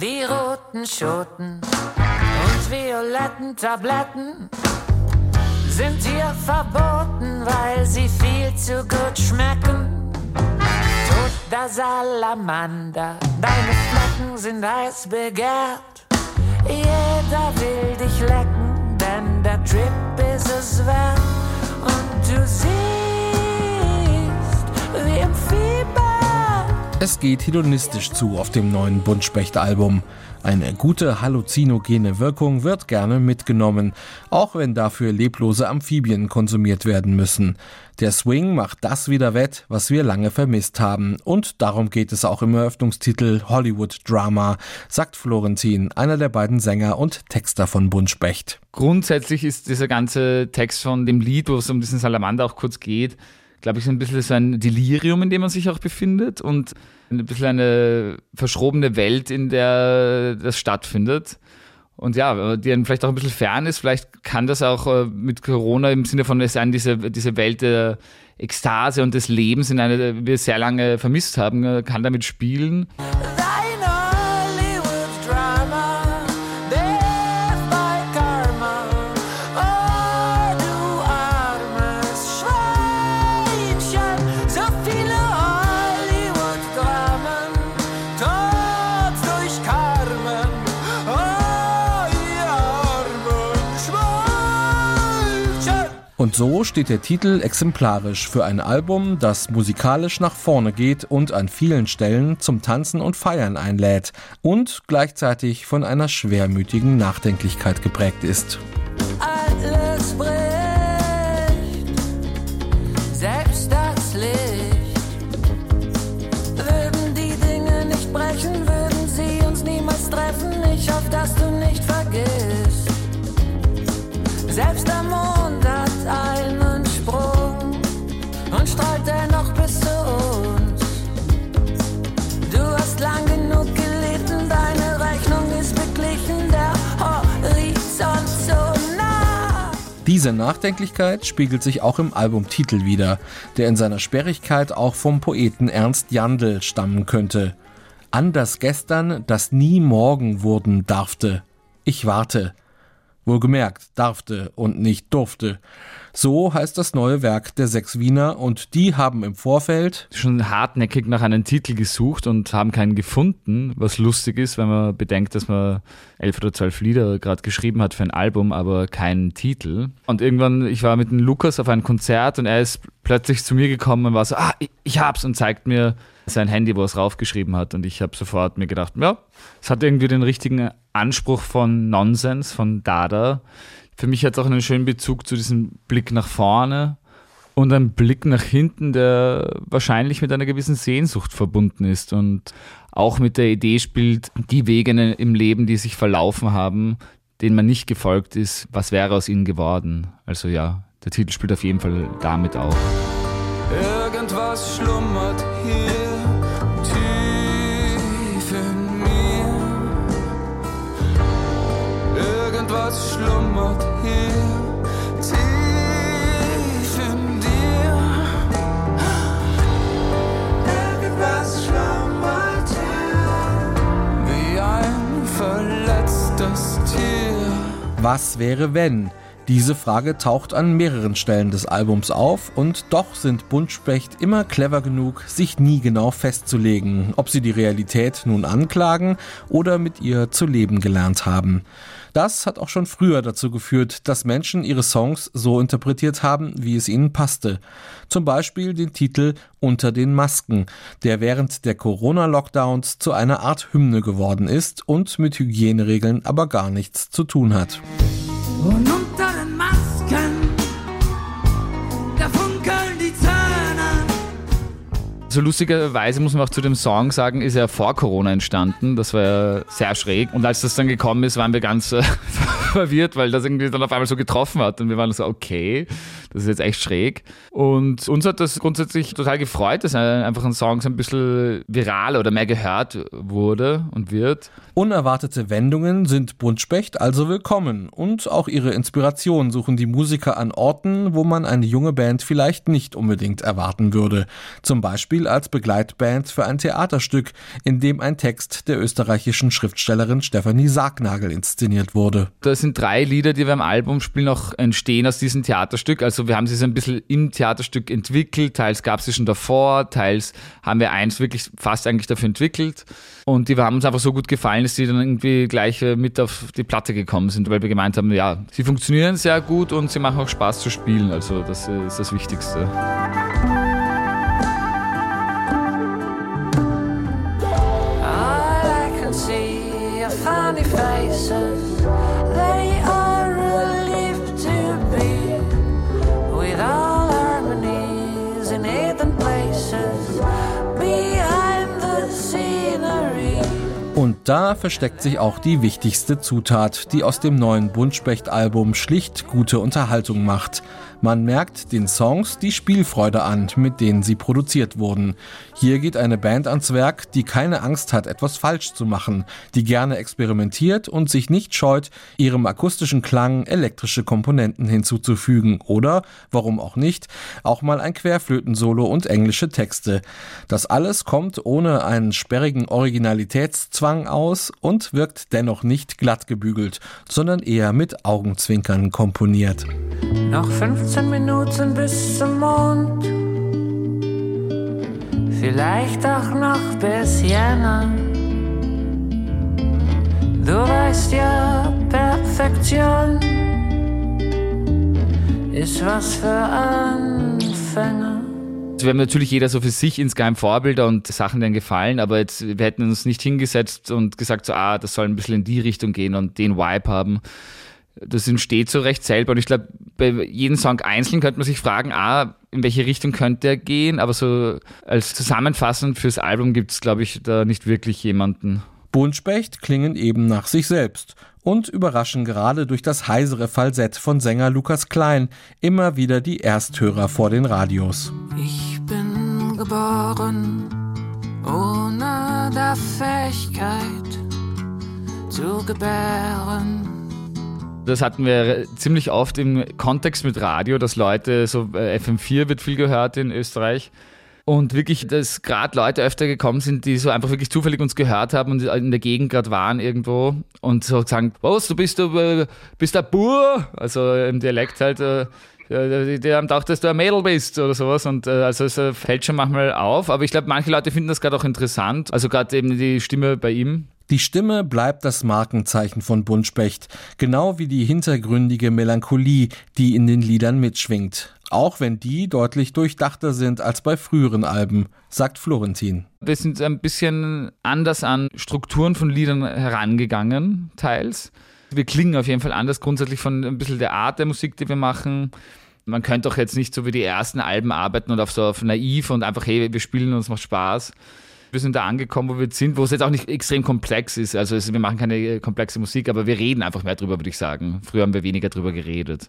wie roten Schoten und violetten Tabletten sind hier verboten, weil sie viel zu gut schmecken. Toter Salamander, deine Flecken sind heiß begehrt. Jeder will dich lecken, denn der Trip ist es wert. Und du siehst, wie im. Es geht hedonistisch zu auf dem neuen Buntspecht-Album. Eine gute halluzinogene Wirkung wird gerne mitgenommen, auch wenn dafür leblose Amphibien konsumiert werden müssen. Der Swing macht das wieder wett, was wir lange vermisst haben. Und darum geht es auch im Eröffnungstitel Hollywood Drama, sagt Florentin, einer der beiden Sänger und Texter von Buntspecht. Grundsätzlich ist dieser ganze Text von dem Lied, wo es um diesen Salamander auch kurz geht, glaube ich, so ein bisschen so ein Delirium, in dem man sich auch befindet und ein bisschen eine verschrobene Welt, in der das stattfindet. Und ja, die dann vielleicht auch ein bisschen fern ist, vielleicht kann das auch äh, mit Corona im Sinne von es sein, diese, diese Welt der Ekstase und des Lebens, in einer wir sehr lange vermisst haben, äh, kann damit spielen. Und so steht der Titel exemplarisch für ein Album, das musikalisch nach vorne geht und an vielen Stellen zum Tanzen und Feiern einlädt und gleichzeitig von einer schwermütigen Nachdenklichkeit geprägt ist. alles bricht, selbst das Licht. Würden die Dinge nicht brechen, würden sie uns niemals treffen. Ich hoffe, dass du nicht vergisst. Selbst der Mond Diese Nachdenklichkeit spiegelt sich auch im Albumtitel wider, der in seiner Sperrigkeit auch vom Poeten Ernst Jandl stammen könnte. An das Gestern, das nie morgen wurden darfte. Ich warte. Wohlgemerkt, darfte und nicht durfte. So heißt das neue Werk der sechs Wiener und die haben im Vorfeld Schon hartnäckig nach einem Titel gesucht und haben keinen gefunden, was lustig ist, wenn man bedenkt, dass man elf oder zwölf Lieder gerade geschrieben hat für ein Album, aber keinen Titel. Und irgendwann, ich war mit dem Lukas auf einem Konzert und er ist plötzlich zu mir gekommen und war so, ah, ich, ich hab's und zeigt mir sein Handy, wo er es raufgeschrieben hat. Und ich habe sofort mir gedacht, ja, es hat irgendwie den richtigen Anspruch von Nonsens, von Dada. Für mich hat es auch einen schönen Bezug zu diesem Blick nach vorne und ein Blick nach hinten, der wahrscheinlich mit einer gewissen Sehnsucht verbunden ist und auch mit der Idee spielt, die Wege im Leben, die sich verlaufen haben, denen man nicht gefolgt ist, was wäre aus ihnen geworden? Also ja, der Titel spielt auf jeden Fall damit auch. Irgendwas schlummert hier tief in mir. Irgendwas schlummert hier tief in dir. Irgendwas schlummert hier wie ein verletztes Tier. Was wäre wenn? Diese Frage taucht an mehreren Stellen des Albums auf und doch sind Buntspecht immer clever genug, sich nie genau festzulegen, ob sie die Realität nun anklagen oder mit ihr zu leben gelernt haben. Das hat auch schon früher dazu geführt, dass Menschen ihre Songs so interpretiert haben, wie es ihnen passte. Zum Beispiel den Titel Unter den Masken, der während der Corona-Lockdowns zu einer Art Hymne geworden ist und mit Hygieneregeln aber gar nichts zu tun hat. Unter So lustigerweise muss man auch zu dem Song sagen, ist er vor Corona entstanden. Das war ja sehr schräg. Und als das dann gekommen ist, waren wir ganz äh, verwirrt, weil das irgendwie dann auf einmal so getroffen hat. Und wir waren so, okay, das ist jetzt echt schräg. Und uns hat das grundsätzlich total gefreut, dass einfach ein Song so ein bisschen viral oder mehr gehört wurde und wird. Unerwartete Wendungen sind Buntspecht also willkommen und auch ihre Inspiration suchen die Musiker an Orten, wo man eine junge Band vielleicht nicht unbedingt erwarten würde. Zum Beispiel als Begleitband für ein Theaterstück, in dem ein Text der österreichischen Schriftstellerin Stefanie Sargnagel inszeniert wurde. Da sind drei Lieder, die wir im Album spielen, noch entstehen aus diesem Theaterstück. Also wir haben sie so ein bisschen im Theaterstück entwickelt, teils gab es sie schon davor, teils haben wir eins wirklich fast eigentlich dafür entwickelt. Und die haben uns einfach so gut gefallen, dass sie dann irgendwie gleich äh, mit auf die Platte gekommen sind, weil wir gemeint haben, ja, sie funktionieren sehr gut und sie machen auch Spaß zu spielen. Also das ist das Wichtigste. All I can see are funny faces. Und da versteckt sich auch die wichtigste Zutat, die aus dem neuen Buntspecht-Album schlicht gute Unterhaltung macht. Man merkt den Songs die Spielfreude an, mit denen sie produziert wurden. Hier geht eine Band ans Werk, die keine Angst hat, etwas falsch zu machen, die gerne experimentiert und sich nicht scheut, ihrem akustischen Klang elektrische Komponenten hinzuzufügen oder, warum auch nicht, auch mal ein Querflötensolo und englische Texte. Das alles kommt ohne einen sperrigen Originalitätszwang aus und wirkt dennoch nicht glatt gebügelt, sondern eher mit Augenzwinkern komponiert. Noch 15 Minuten bis zum Mond. Vielleicht auch noch bis Jänner. Du weißt ja, Perfektion ist was für Anfänger. Wir haben natürlich jeder so für sich insgeheim Vorbilder und Sachen, die einem gefallen, aber jetzt, wir hätten uns nicht hingesetzt und gesagt, so, ah, das soll ein bisschen in die Richtung gehen und den Vibe haben. Das entsteht so recht selber und ich glaube, bei jedem Song einzeln könnte man sich fragen, ah, in welche Richtung könnte er gehen, aber so als Zusammenfassung fürs Album gibt es, glaube ich, da nicht wirklich jemanden. Buntspecht klingen eben nach sich selbst und überraschen gerade durch das heisere Falsett von Sänger Lukas Klein immer wieder die Ersthörer vor den Radios. Ich bin geboren ohne der Fähigkeit zu gebären. Das hatten wir ziemlich oft im Kontext mit Radio, dass Leute, so äh, FM4 wird viel gehört in Österreich. Und wirklich, dass gerade Leute öfter gekommen sind, die so einfach wirklich zufällig uns gehört haben und in der Gegend gerade waren irgendwo und so sagen, was, du bist, du äh, bist der Bur, also im Dialekt halt, äh, die, haben gedacht, dass du ein Mädel bist oder sowas und also es fällt schon manchmal auf, aber ich glaube, manche Leute finden das gerade auch interessant, also gerade eben die Stimme bei ihm. Die Stimme bleibt das Markenzeichen von Buntspecht, genau wie die hintergründige Melancholie, die in den Liedern mitschwingt. Auch wenn die deutlich durchdachter sind als bei früheren Alben, sagt Florentin. Wir sind ein bisschen anders an Strukturen von Liedern herangegangen, teils. Wir klingen auf jeden Fall anders grundsätzlich von ein bisschen der Art der Musik, die wir machen. Man könnte doch jetzt nicht so wie die ersten Alben arbeiten und auf so auf naiv und einfach, hey, wir spielen und es macht Spaß. Wir sind da angekommen, wo wir sind, wo es jetzt auch nicht extrem komplex ist. Also es, wir machen keine komplexe Musik, aber wir reden einfach mehr drüber, würde ich sagen. Früher haben wir weniger drüber geredet.